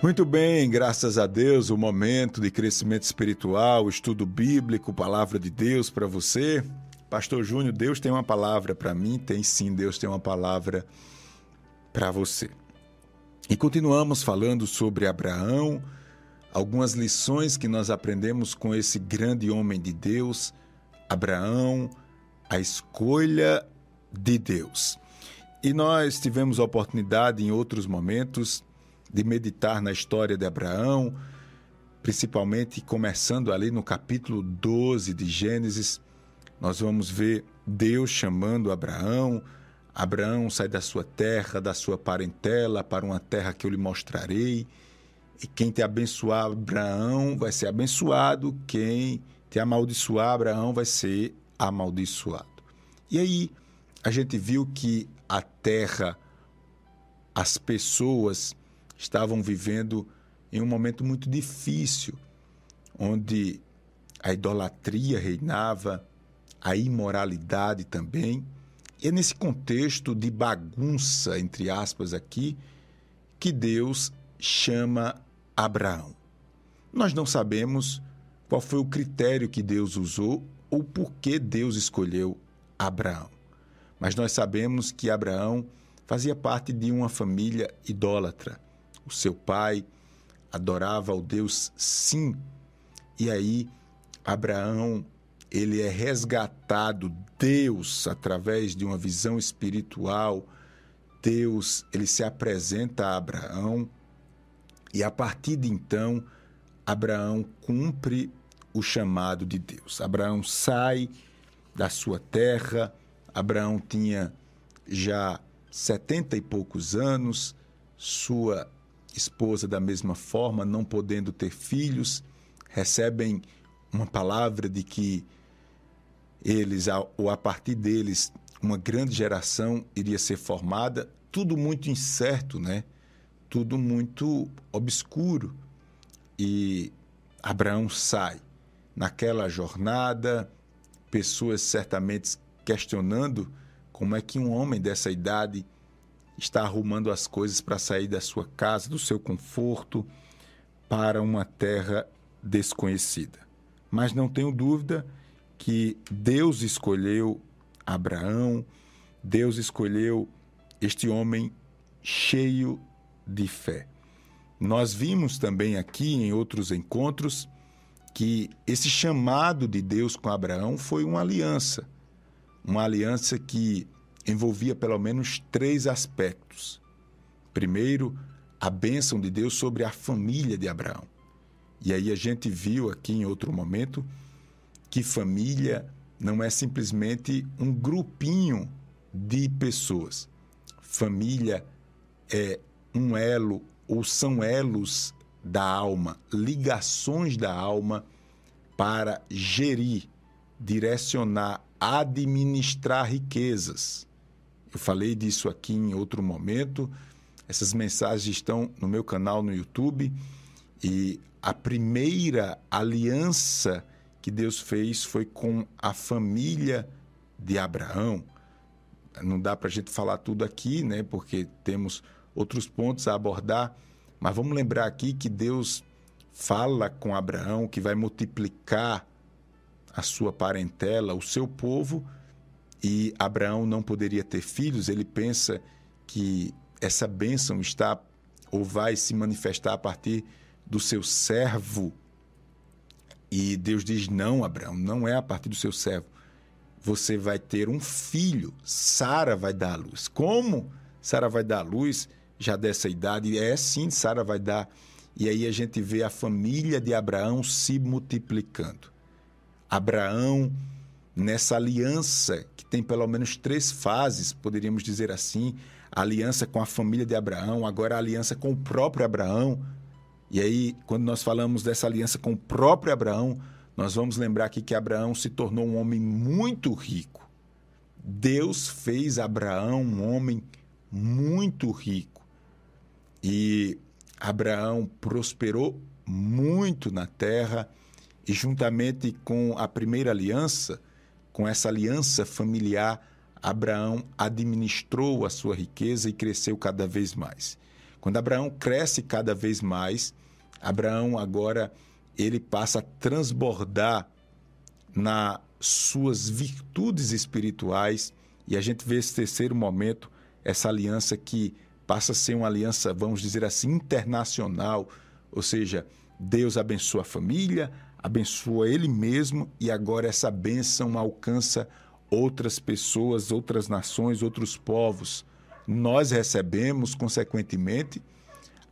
Muito bem, graças a Deus, o momento de crescimento espiritual, estudo bíblico, palavra de Deus para você. Pastor Júnior, Deus tem uma palavra para mim? Tem sim, Deus tem uma palavra para você. E continuamos falando sobre Abraão, algumas lições que nós aprendemos com esse grande homem de Deus, Abraão, a escolha de Deus. E nós tivemos a oportunidade em outros momentos de meditar na história de Abraão, principalmente começando ali no capítulo 12 de Gênesis, nós vamos ver Deus chamando Abraão. Abraão sai da sua terra, da sua parentela, para uma terra que eu lhe mostrarei. E quem te abençoar, Abraão, vai ser abençoado. Quem te amaldiçoar, Abraão, vai ser amaldiçoado. E aí, a gente viu que a terra, as pessoas, estavam vivendo em um momento muito difícil, onde a idolatria reinava, a imoralidade também. E é nesse contexto de bagunça, entre aspas, aqui, que Deus chama Abraão. Nós não sabemos qual foi o critério que Deus usou ou por que Deus escolheu Abraão. Mas nós sabemos que Abraão fazia parte de uma família idólatra o seu pai adorava ao Deus Sim. E aí Abraão, ele é resgatado, Deus através de uma visão espiritual, Deus, ele se apresenta a Abraão e a partir de então Abraão cumpre o chamado de Deus. Abraão sai da sua terra, Abraão tinha já setenta e poucos anos, sua esposa da mesma forma, não podendo ter filhos, recebem uma palavra de que eles, ou a partir deles, uma grande geração iria ser formada, tudo muito incerto, né? Tudo muito obscuro. E Abraão sai naquela jornada, pessoas certamente questionando como é que um homem dessa idade está arrumando as coisas para sair da sua casa, do seu conforto, para uma terra desconhecida. Mas não tenho dúvida que Deus escolheu Abraão, Deus escolheu este homem cheio de fé. Nós vimos também aqui em outros encontros que esse chamado de Deus com Abraão foi uma aliança, uma aliança que envolvia pelo menos três aspectos. Primeiro, a bênção de Deus sobre a família de Abraão. E aí a gente viu aqui em outro momento que família não é simplesmente um grupinho de pessoas. Família é um elo ou são elos da alma, ligações da alma para gerir, direcionar, administrar riquezas. Eu falei disso aqui em outro momento. Essas mensagens estão no meu canal no YouTube. E a primeira aliança que Deus fez foi com a família de Abraão. Não dá para a gente falar tudo aqui, né? Porque temos outros pontos a abordar. Mas vamos lembrar aqui que Deus fala com Abraão que vai multiplicar a sua parentela, o seu povo, e Abraão não poderia ter filhos, ele pensa que essa bênção está ou vai se manifestar a partir do seu servo. E Deus diz: Não, Abraão, não é a partir do seu servo. Você vai ter um filho, Sara vai dar a luz. Como Sara vai dar a luz já dessa idade? É sim, Sara vai dar. E aí a gente vê a família de Abraão se multiplicando. Abraão, nessa aliança tem pelo menos três fases, poderíamos dizer assim: a aliança com a família de Abraão, agora a aliança com o próprio Abraão. E aí, quando nós falamos dessa aliança com o próprio Abraão, nós vamos lembrar aqui que Abraão se tornou um homem muito rico. Deus fez Abraão um homem muito rico. E Abraão prosperou muito na terra e juntamente com a primeira aliança, com essa aliança familiar, Abraão administrou a sua riqueza e cresceu cada vez mais. Quando Abraão cresce cada vez mais, Abraão agora ele passa a transbordar nas suas virtudes espirituais e a gente vê esse terceiro momento, essa aliança que passa a ser uma aliança, vamos dizer assim, internacional, ou seja, Deus abençoa a família, abençoa ele mesmo e agora essa bênção alcança outras pessoas, outras nações, outros povos. Nós recebemos, consequentemente,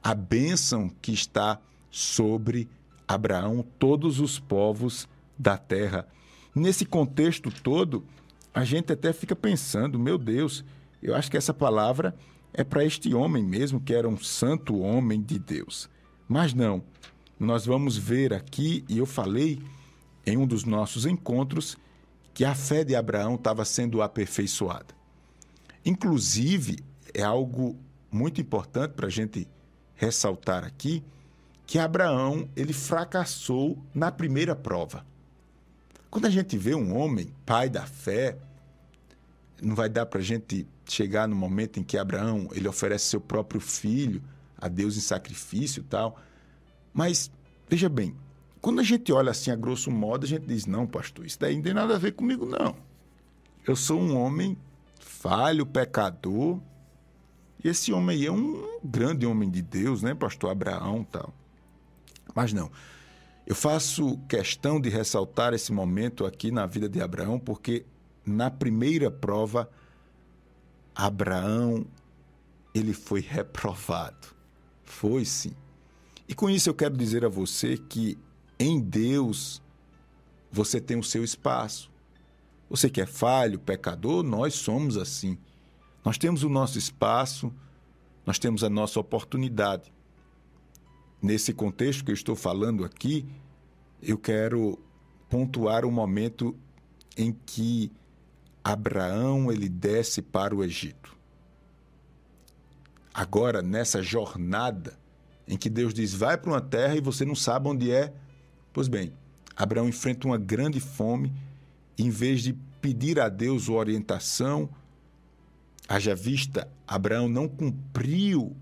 a bênção que está sobre Abraão, todos os povos da terra. Nesse contexto todo, a gente até fica pensando, meu Deus, eu acho que essa palavra é para este homem mesmo, que era um santo homem de Deus. Mas não, nós vamos ver aqui, e eu falei em um dos nossos encontros, que a fé de Abraão estava sendo aperfeiçoada. Inclusive, é algo muito importante para a gente ressaltar aqui, que Abraão ele fracassou na primeira prova. Quando a gente vê um homem, pai da fé, não vai dar para a gente chegar no momento em que Abraão ele oferece seu próprio filho a Deus em sacrifício e tal. Mas, veja bem, quando a gente olha assim a grosso modo, a gente diz: não, pastor, isso daí não tem nada a ver comigo, não. Eu sou um homem falho, pecador. E esse homem aí é um grande homem de Deus, né, pastor Abraão tal. Mas não. Eu faço questão de ressaltar esse momento aqui na vida de Abraão, porque na primeira prova, Abraão ele foi reprovado. Foi sim. E com isso eu quero dizer a você que em Deus você tem o seu espaço. Você que é falho, pecador, nós somos assim. Nós temos o nosso espaço, nós temos a nossa oportunidade. Nesse contexto que eu estou falando aqui, eu quero pontuar o momento em que Abraão ele desce para o Egito. Agora, nessa jornada, em que Deus diz: vai para uma terra e você não sabe onde é. Pois bem, Abraão enfrenta uma grande fome, e em vez de pedir a Deus orientação, haja vista, Abraão não cumpriu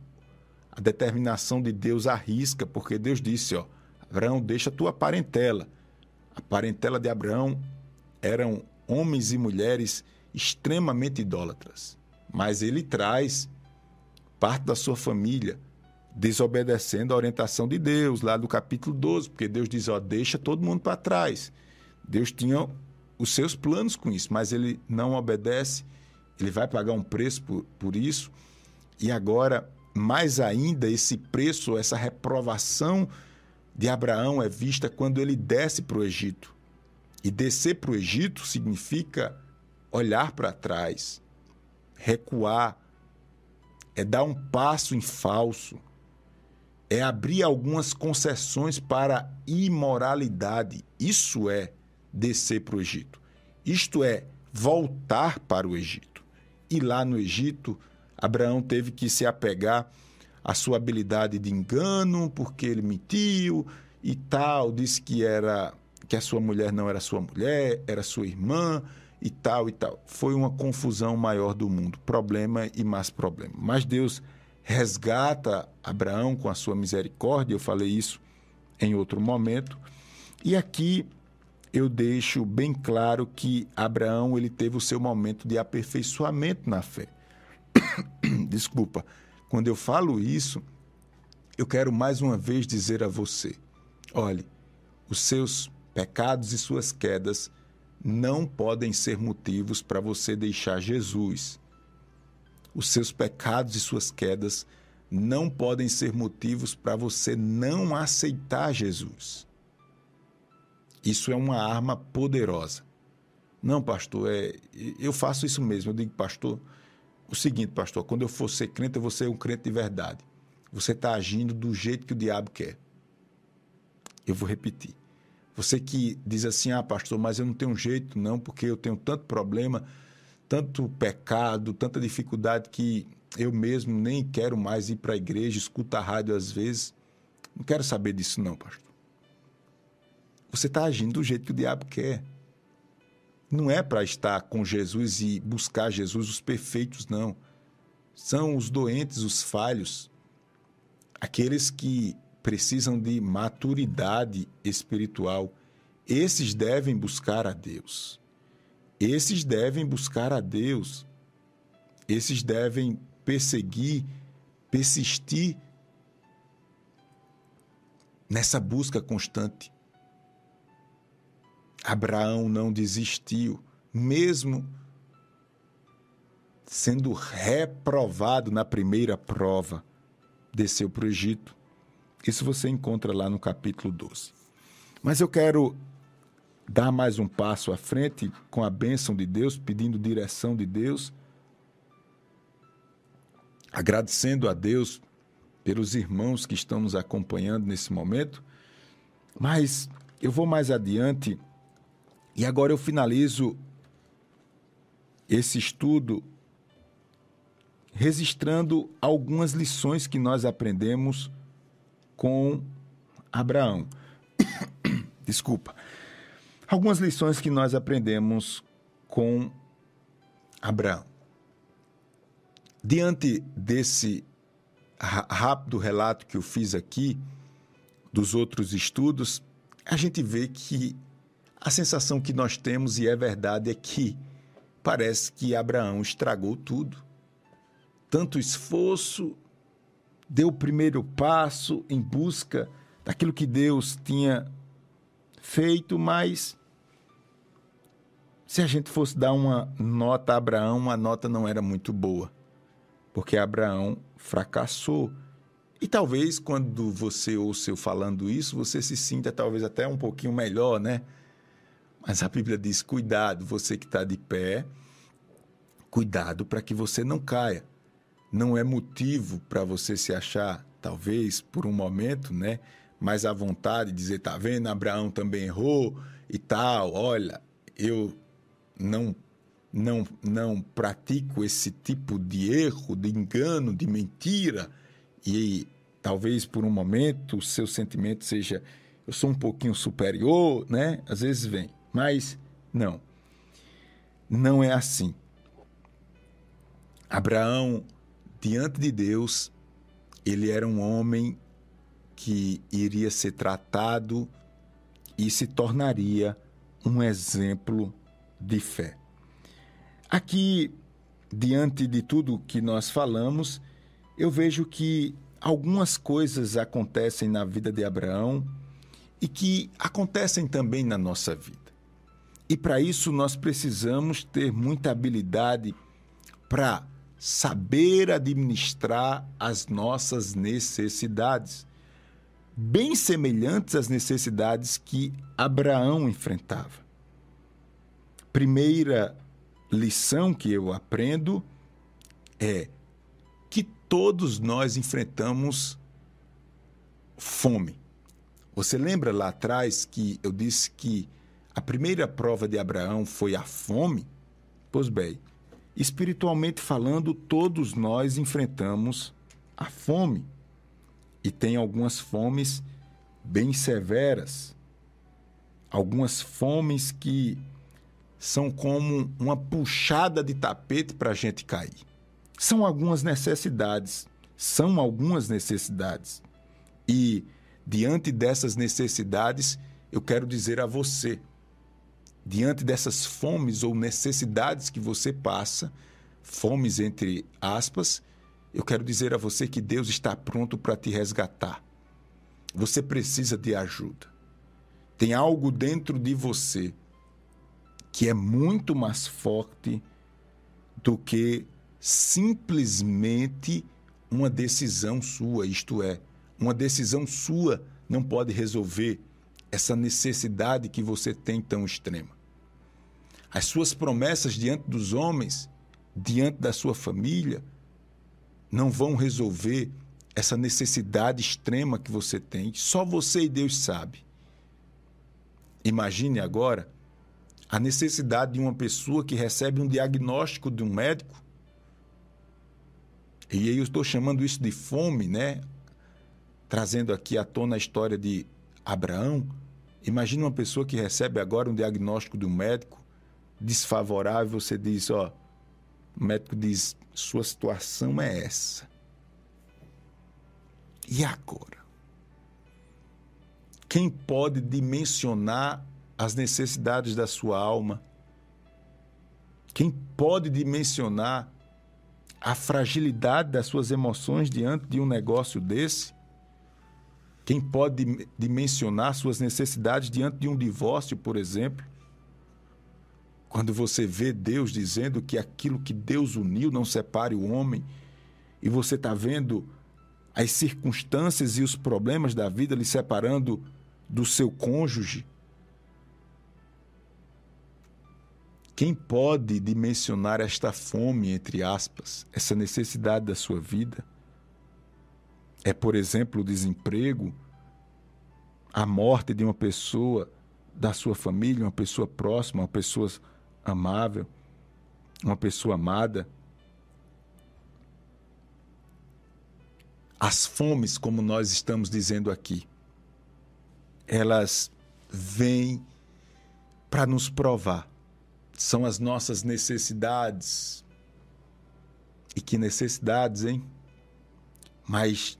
a determinação de Deus à risca, porque Deus disse: ó, Abraão, deixa a tua parentela. A parentela de Abraão eram homens e mulheres extremamente idólatras, mas ele traz parte da sua família desobedecendo a orientação de Deus, lá do capítulo 12, porque Deus diz: ó, deixa todo mundo para trás. Deus tinha os seus planos com isso, mas ele não obedece, ele vai pagar um preço por, por isso. E agora, mais ainda, esse preço, essa reprovação de Abraão é vista quando ele desce para o Egito. E descer para o Egito significa olhar para trás, recuar, é dar um passo em falso é abrir algumas concessões para imoralidade. Isso é descer para o Egito. Isto é voltar para o Egito. E lá no Egito, Abraão teve que se apegar à sua habilidade de engano, porque ele mentiu e tal, disse que era que a sua mulher não era sua mulher, era sua irmã e tal e tal. Foi uma confusão maior do mundo, problema e mais problema. Mas Deus resgata Abraão com a sua misericórdia, eu falei isso em outro momento. E aqui eu deixo bem claro que Abraão ele teve o seu momento de aperfeiçoamento na fé. Desculpa. Quando eu falo isso, eu quero mais uma vez dizer a você: olhe, os seus pecados e suas quedas não podem ser motivos para você deixar Jesus os seus pecados e suas quedas não podem ser motivos para você não aceitar Jesus. Isso é uma arma poderosa. Não, pastor, é, eu faço isso mesmo. Eu digo, pastor, o seguinte, pastor, quando eu for ser crente, eu vou ser um crente de verdade. Você está agindo do jeito que o diabo quer. Eu vou repetir. Você que diz assim, ah, pastor, mas eu não tenho jeito, não, porque eu tenho tanto problema tanto pecado, tanta dificuldade que eu mesmo nem quero mais ir para a igreja, escuta a rádio às vezes. Não quero saber disso, não, pastor. Você está agindo do jeito que o diabo quer. Não é para estar com Jesus e buscar Jesus os perfeitos, não. São os doentes, os falhos, aqueles que precisam de maturidade espiritual, esses devem buscar a Deus. Esses devem buscar a Deus. Esses devem perseguir, persistir nessa busca constante. Abraão não desistiu, mesmo sendo reprovado na primeira prova, desceu para o Egito. Isso você encontra lá no capítulo 12. Mas eu quero dar mais um passo à frente com a bênção de Deus, pedindo direção de Deus, agradecendo a Deus pelos irmãos que estão nos acompanhando nesse momento. Mas eu vou mais adiante e agora eu finalizo esse estudo registrando algumas lições que nós aprendemos com Abraão. Desculpa. Algumas lições que nós aprendemos com Abraão. Diante desse rápido relato que eu fiz aqui, dos outros estudos, a gente vê que a sensação que nós temos, e é verdade, é que parece que Abraão estragou tudo. Tanto esforço, deu o primeiro passo em busca daquilo que Deus tinha feito, mas se a gente fosse dar uma nota a Abraão, a nota não era muito boa, porque Abraão fracassou. E talvez quando você ouça eu falando isso, você se sinta talvez até um pouquinho melhor, né? Mas a Bíblia diz: cuidado, você que está de pé, cuidado para que você não caia. Não é motivo para você se achar, talvez por um momento, né? Mais à vontade, dizer: tá vendo, Abraão também errou e tal. Olha, eu não não, não pratico esse tipo de erro, de engano, de mentira, e talvez por um momento o seu sentimento seja eu sou um pouquinho superior, né? Às vezes vem, mas não. Não é assim. Abraão, diante de Deus, ele era um homem que iria ser tratado e se tornaria um exemplo de fé. Aqui, diante de tudo que nós falamos, eu vejo que algumas coisas acontecem na vida de Abraão e que acontecem também na nossa vida. E para isso nós precisamos ter muita habilidade para saber administrar as nossas necessidades, bem semelhantes às necessidades que Abraão enfrentava. Primeira lição que eu aprendo é que todos nós enfrentamos fome. Você lembra lá atrás que eu disse que a primeira prova de Abraão foi a fome? Pois bem, espiritualmente falando, todos nós enfrentamos a fome. E tem algumas fomes bem severas, algumas fomes que são como uma puxada de tapete para a gente cair. São algumas necessidades, são algumas necessidades. E diante dessas necessidades, eu quero dizer a você, diante dessas fomes ou necessidades que você passa, fomes entre aspas, eu quero dizer a você que Deus está pronto para te resgatar. Você precisa de ajuda. Tem algo dentro de você que é muito mais forte do que simplesmente uma decisão sua, isto é, uma decisão sua não pode resolver essa necessidade que você tem tão extrema. As suas promessas diante dos homens, diante da sua família, não vão resolver essa necessidade extrema que você tem. Só você e Deus sabe. Imagine agora a necessidade de uma pessoa que recebe um diagnóstico de um médico. E aí eu estou chamando isso de fome, né? Trazendo aqui à tona a história de Abraão. Imagina uma pessoa que recebe agora um diagnóstico de um médico desfavorável, você diz, ó, o médico diz, sua situação é essa. E agora? Quem pode dimensionar as necessidades da sua alma? Quem pode dimensionar a fragilidade das suas emoções diante de um negócio desse? Quem pode dimensionar suas necessidades diante de um divórcio, por exemplo? Quando você vê Deus dizendo que aquilo que Deus uniu não separe o homem, e você está vendo as circunstâncias e os problemas da vida lhe separando do seu cônjuge, quem pode dimensionar esta fome, entre aspas, essa necessidade da sua vida? É, por exemplo, o desemprego, a morte de uma pessoa da sua família, uma pessoa próxima, uma pessoa amável, uma pessoa amada. As fomes, como nós estamos dizendo aqui, elas vêm para nos provar. São as nossas necessidades. E que necessidades, hein? Mas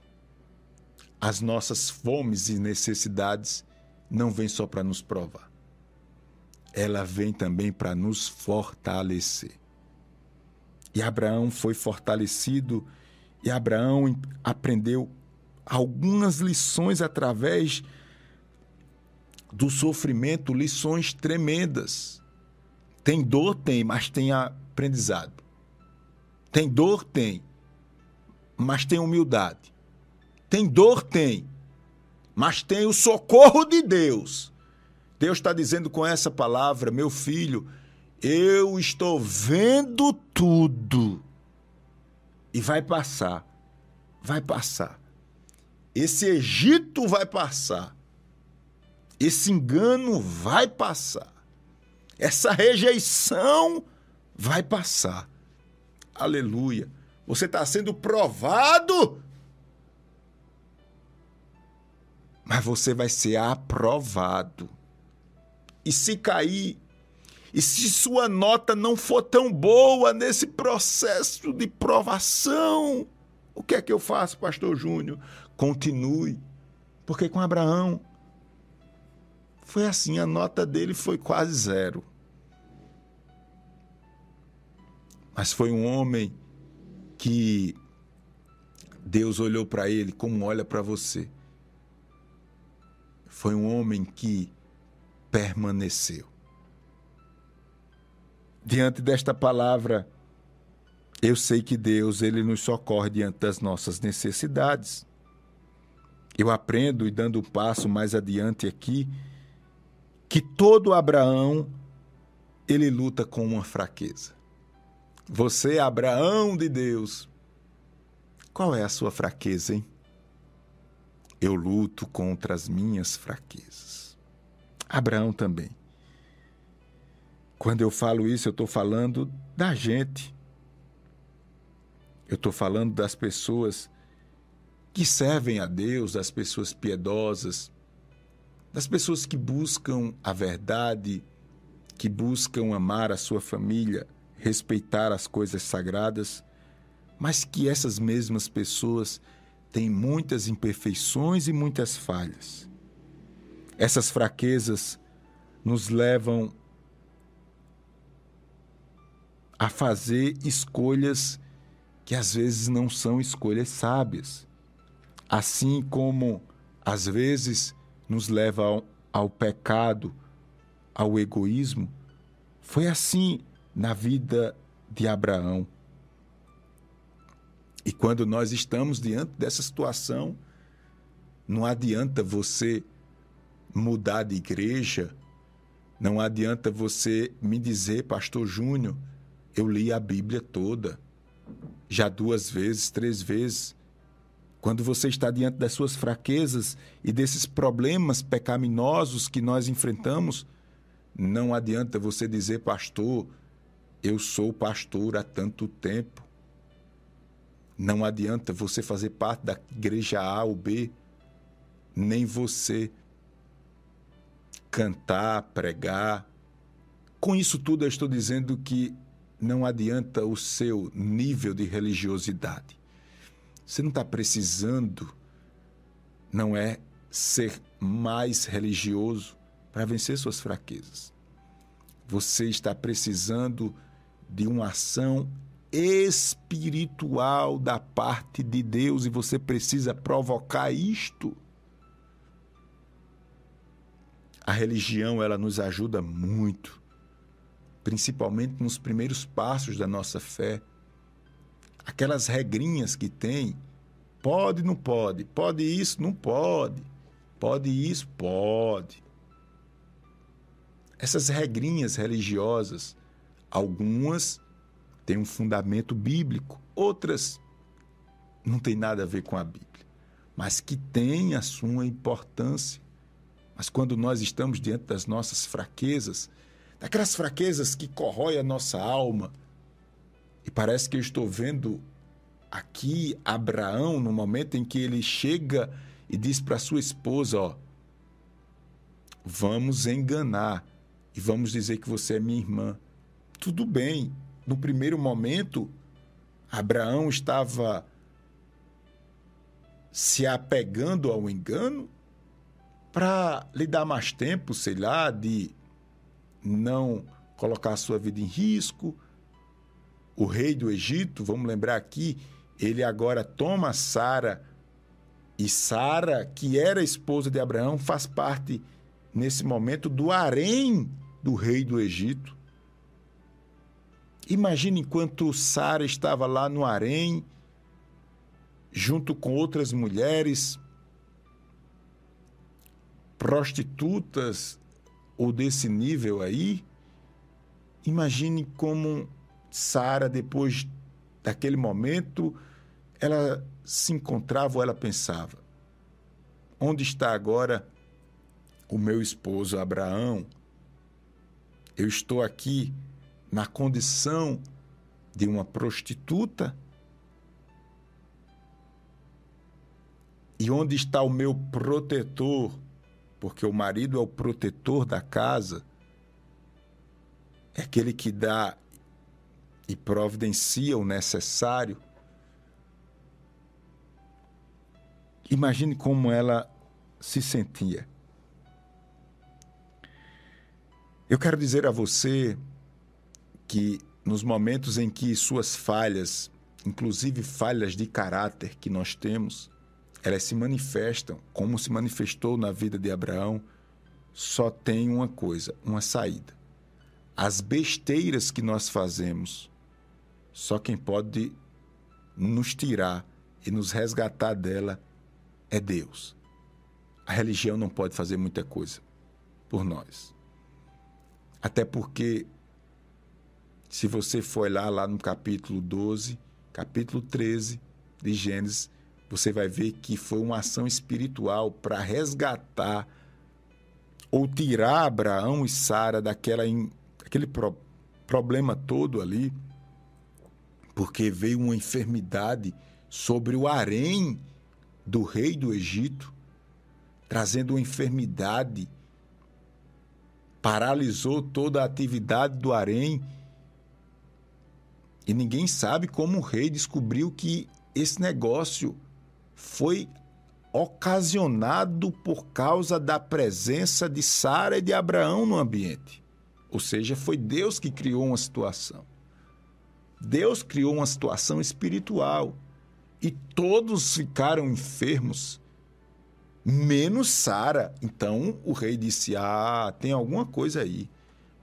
as nossas fomes e necessidades não vêm só para nos provar ela vem também para nos fortalecer. E Abraão foi fortalecido e Abraão aprendeu algumas lições através do sofrimento, lições tremendas. Tem dor, tem, mas tem aprendizado. Tem dor, tem, mas tem humildade. Tem dor, tem, mas tem o socorro de Deus. Deus está dizendo com essa palavra, meu filho, eu estou vendo tudo. E vai passar. Vai passar. Esse Egito vai passar. Esse engano vai passar. Essa rejeição vai passar. Aleluia. Você está sendo provado, mas você vai ser aprovado. E se cair, e se sua nota não for tão boa nesse processo de provação, o que é que eu faço, pastor Júnior? Continue. Porque com Abraão foi assim, a nota dele foi quase zero. Mas foi um homem que Deus olhou para ele como olha para você. Foi um homem que permaneceu. Diante desta palavra, eu sei que Deus ele nos socorre diante das nossas necessidades. Eu aprendo e dando um passo mais adiante aqui que todo Abraão ele luta com uma fraqueza. Você, Abraão de Deus, qual é a sua fraqueza, hein? Eu luto contra as minhas fraquezas. Abraão também. Quando eu falo isso, eu estou falando da gente. Eu estou falando das pessoas que servem a Deus, das pessoas piedosas, das pessoas que buscam a verdade, que buscam amar a sua família, respeitar as coisas sagradas, mas que essas mesmas pessoas têm muitas imperfeições e muitas falhas. Essas fraquezas nos levam a fazer escolhas que às vezes não são escolhas sábias. Assim como às vezes nos leva ao, ao pecado, ao egoísmo, foi assim na vida de Abraão. E quando nós estamos diante dessa situação, não adianta você mudar de igreja, não adianta você me dizer, Pastor Júnior, eu li a Bíblia toda, já duas vezes, três vezes. Quando você está diante das suas fraquezas e desses problemas pecaminosos que nós enfrentamos, não adianta você dizer, pastor, eu sou pastor há tanto tempo. Não adianta você fazer parte da igreja A ou B, nem você cantar, pregar. Com isso tudo, eu estou dizendo que não adianta o seu nível de religiosidade. Você não está precisando não é ser mais religioso para vencer suas fraquezas. Você está precisando de uma ação espiritual da parte de Deus e você precisa provocar isto. A religião ela nos ajuda muito, principalmente nos primeiros passos da nossa fé. Aquelas regrinhas que tem, pode, não pode, pode isso, não pode, pode isso, pode. Essas regrinhas religiosas, algumas têm um fundamento bíblico, outras não têm nada a ver com a Bíblia, mas que têm a sua importância. Mas quando nós estamos diante das nossas fraquezas, daquelas fraquezas que corroem a nossa alma, e parece que eu estou vendo aqui Abraão no momento em que ele chega e diz para sua esposa, ó, vamos enganar e vamos dizer que você é minha irmã. Tudo bem. No primeiro momento, Abraão estava se apegando ao engano para lhe dar mais tempo, sei lá, de não colocar a sua vida em risco. O rei do Egito, vamos lembrar aqui, ele agora toma Sara e Sara, que era esposa de Abraão, faz parte nesse momento do harém do rei do Egito. Imagine enquanto Sara estava lá no harém, junto com outras mulheres, prostitutas ou desse nível aí. Imagine como Sara, depois daquele momento, ela se encontrava ou ela pensava: onde está agora o meu esposo Abraão? Eu estou aqui na condição de uma prostituta? E onde está o meu protetor? Porque o marido é o protetor da casa, é aquele que dá e providencia o necessário. Imagine como ela se sentia. Eu quero dizer a você que nos momentos em que suas falhas, inclusive falhas de caráter que nós temos, elas se manifestam como se manifestou na vida de Abraão, só tem uma coisa, uma saída. As besteiras que nós fazemos, só quem pode nos tirar e nos resgatar dela é Deus. A religião não pode fazer muita coisa por nós. Até porque, se você for lá, lá no capítulo 12, capítulo 13 de Gênesis, você vai ver que foi uma ação espiritual para resgatar ou tirar Abraão e Sara daquela aquele pro, problema todo ali, porque veio uma enfermidade sobre o harém do rei do Egito, trazendo uma enfermidade paralisou toda a atividade do harém. E ninguém sabe como o rei descobriu que esse negócio foi ocasionado por causa da presença de Sara e de Abraão no ambiente. Ou seja, foi Deus que criou uma situação. Deus criou uma situação espiritual e todos ficaram enfermos menos Sara. Então o rei disse: Ah, tem alguma coisa aí.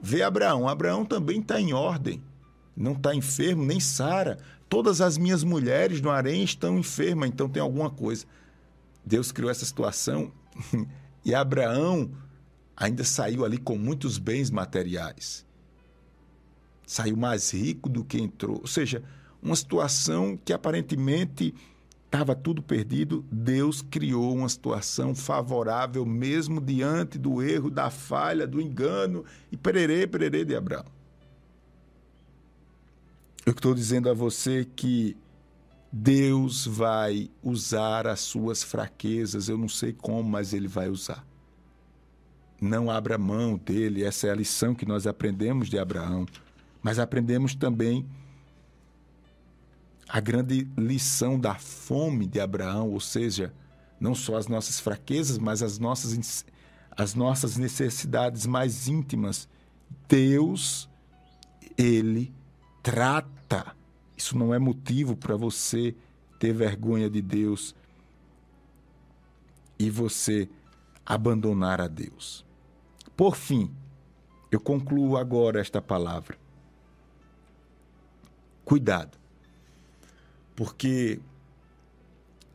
Vê Abraão. Abraão também está em ordem. Não está enfermo, nem Sara. Todas as minhas mulheres no harém estão enfermas, então tem alguma coisa. Deus criou essa situação e Abraão ainda saiu ali com muitos bens materiais. Saiu mais rico do que entrou. Ou seja, uma situação que aparentemente estava tudo perdido, Deus criou uma situação favorável mesmo diante do erro, da falha, do engano e pererê, pererê de Abraão. Eu estou dizendo a você que Deus vai usar as suas fraquezas, eu não sei como, mas Ele vai usar. Não abra mão dele, essa é a lição que nós aprendemos de Abraão, mas aprendemos também a grande lição da fome de Abraão, ou seja, não só as nossas fraquezas, mas as nossas, as nossas necessidades mais íntimas. Deus, Ele trata. Isso não é motivo para você ter vergonha de Deus e você abandonar a Deus. Por fim, eu concluo agora esta palavra. Cuidado. Porque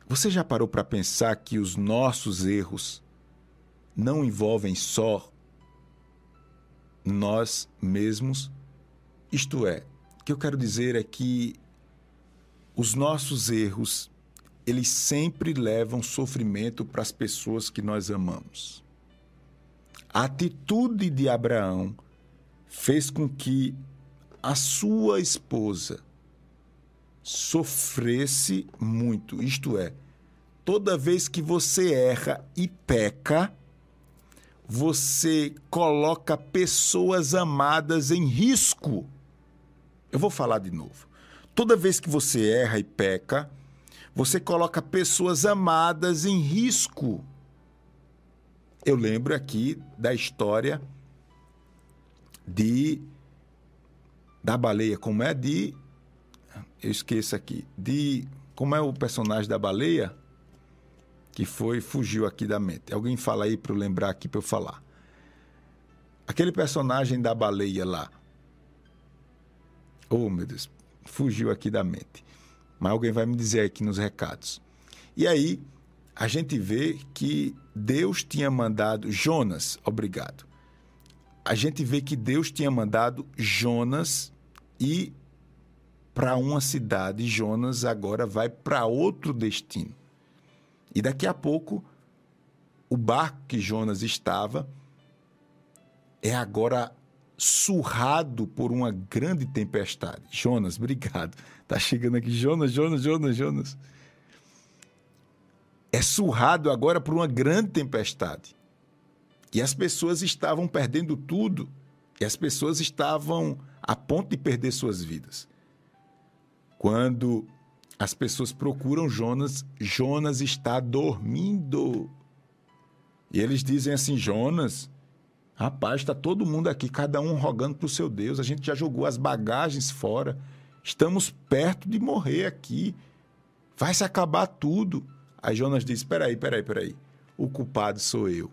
você já parou para pensar que os nossos erros não envolvem só nós mesmos? Isto é, que eu quero dizer é que os nossos erros, eles sempre levam sofrimento para as pessoas que nós amamos. A atitude de Abraão fez com que a sua esposa sofresse muito. Isto é, toda vez que você erra e peca, você coloca pessoas amadas em risco. Eu vou falar de novo. Toda vez que você erra e peca, você coloca pessoas amadas em risco. Eu lembro aqui da história de da baleia, como é de eu esqueço aqui, de como é o personagem da baleia que foi fugiu aqui da mente. Alguém fala aí para eu lembrar aqui para eu falar. Aquele personagem da baleia lá. Oh, meu Deus, fugiu aqui da mente. Mas alguém vai me dizer aqui nos recados. E aí, a gente vê que Deus tinha mandado Jonas, obrigado. A gente vê que Deus tinha mandado Jonas e para uma cidade, Jonas agora vai para outro destino. E daqui a pouco, o barco que Jonas estava é agora surrado por uma grande tempestade. Jonas, obrigado. Tá chegando aqui Jonas, Jonas, Jonas, Jonas. É surrado agora por uma grande tempestade. E as pessoas estavam perdendo tudo. E as pessoas estavam a ponto de perder suas vidas. Quando as pessoas procuram Jonas, Jonas está dormindo. E eles dizem assim: Jonas, rapaz, está todo mundo aqui, cada um rogando para o seu Deus. A gente já jogou as bagagens fora. Estamos perto de morrer aqui. Vai se acabar tudo. Aí Jonas diz: Peraí, peraí, peraí. O culpado sou eu. O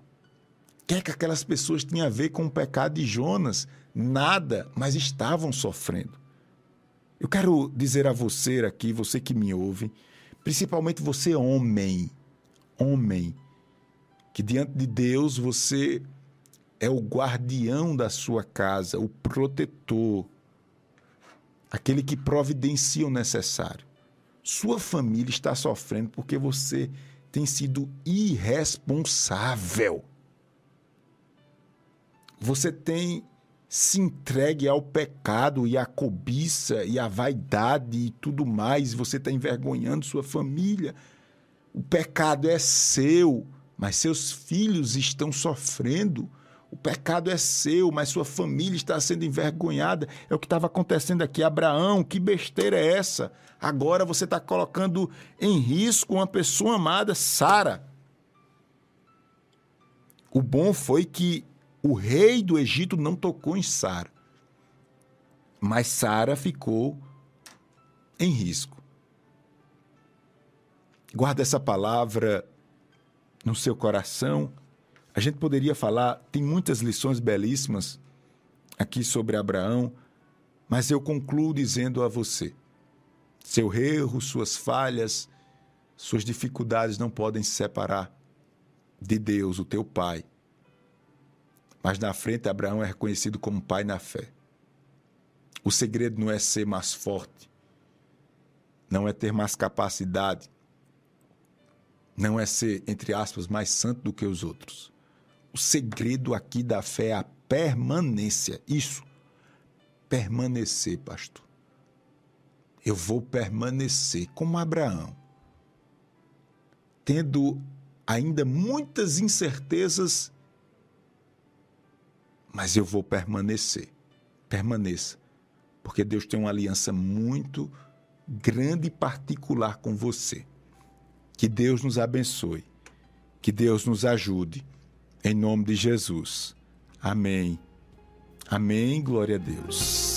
que é que aquelas pessoas tinham a ver com o pecado de Jonas? Nada, mas estavam sofrendo. Eu quero dizer a você aqui, você que me ouve, principalmente você, homem, homem, que diante de Deus você é o guardião da sua casa, o protetor, aquele que providencia o necessário. Sua família está sofrendo porque você tem sido irresponsável. Você tem se entregue ao pecado e à cobiça e à vaidade e tudo mais, você está envergonhando sua família. O pecado é seu, mas seus filhos estão sofrendo. O pecado é seu, mas sua família está sendo envergonhada. É o que estava acontecendo aqui. Abraão, que besteira é essa? Agora você está colocando em risco uma pessoa amada, Sara. O bom foi que o rei do Egito não tocou em Sara. Mas Sara ficou em risco. Guarda essa palavra no seu coração. A gente poderia falar, tem muitas lições belíssimas aqui sobre Abraão, mas eu concluo dizendo a você: seu erro, suas falhas, suas dificuldades não podem se separar de Deus, o teu Pai mas na frente, Abraão é reconhecido como pai na fé. O segredo não é ser mais forte, não é ter mais capacidade, não é ser, entre aspas, mais santo do que os outros. O segredo aqui da fé é a permanência. Isso. Permanecer, pastor. Eu vou permanecer como Abraão, tendo ainda muitas incertezas mas eu vou permanecer. Permaneça. Porque Deus tem uma aliança muito grande e particular com você. Que Deus nos abençoe. Que Deus nos ajude. Em nome de Jesus. Amém. Amém. Glória a Deus.